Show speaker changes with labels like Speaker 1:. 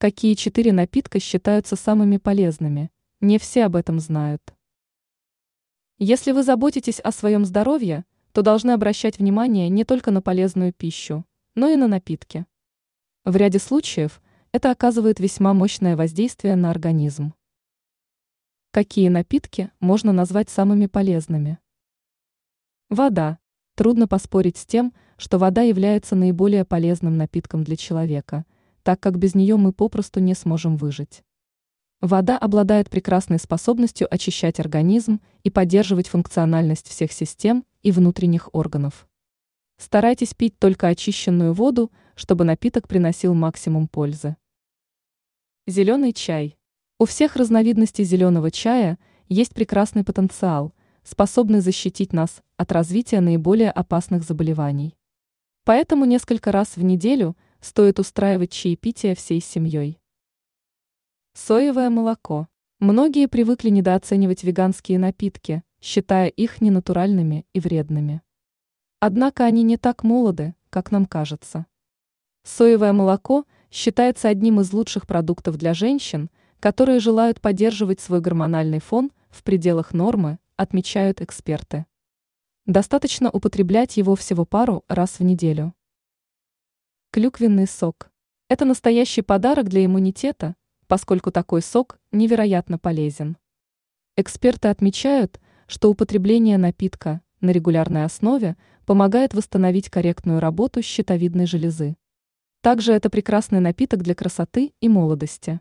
Speaker 1: Какие четыре напитка считаются самыми полезными? Не все об этом знают. Если вы заботитесь о своем здоровье, то должны обращать внимание не только на полезную пищу, но и на напитки. В ряде случаев это оказывает весьма мощное воздействие на организм. Какие напитки можно назвать самыми полезными? Вода. Трудно поспорить с тем, что вода является наиболее полезным напитком для человека – так как без нее мы попросту не сможем выжить. Вода обладает прекрасной способностью очищать организм и поддерживать функциональность всех систем и внутренних органов. Старайтесь пить только очищенную воду, чтобы напиток приносил максимум пользы. Зеленый чай. У всех разновидностей зеленого чая есть прекрасный потенциал, способный защитить нас от развития наиболее опасных заболеваний. Поэтому несколько раз в неделю – стоит устраивать чаепитие всей семьей. Соевое молоко. Многие привыкли недооценивать веганские напитки, считая их ненатуральными и вредными. Однако они не так молоды, как нам кажется. Соевое молоко считается одним из лучших продуктов для женщин, которые желают поддерживать свой гормональный фон в пределах нормы, отмечают эксперты. Достаточно употреблять его всего пару раз в неделю. Клюквенный сок. Это настоящий подарок для иммунитета, поскольку такой сок невероятно полезен. Эксперты отмечают, что употребление напитка на регулярной основе помогает восстановить корректную работу щитовидной железы. Также это прекрасный напиток для красоты и молодости.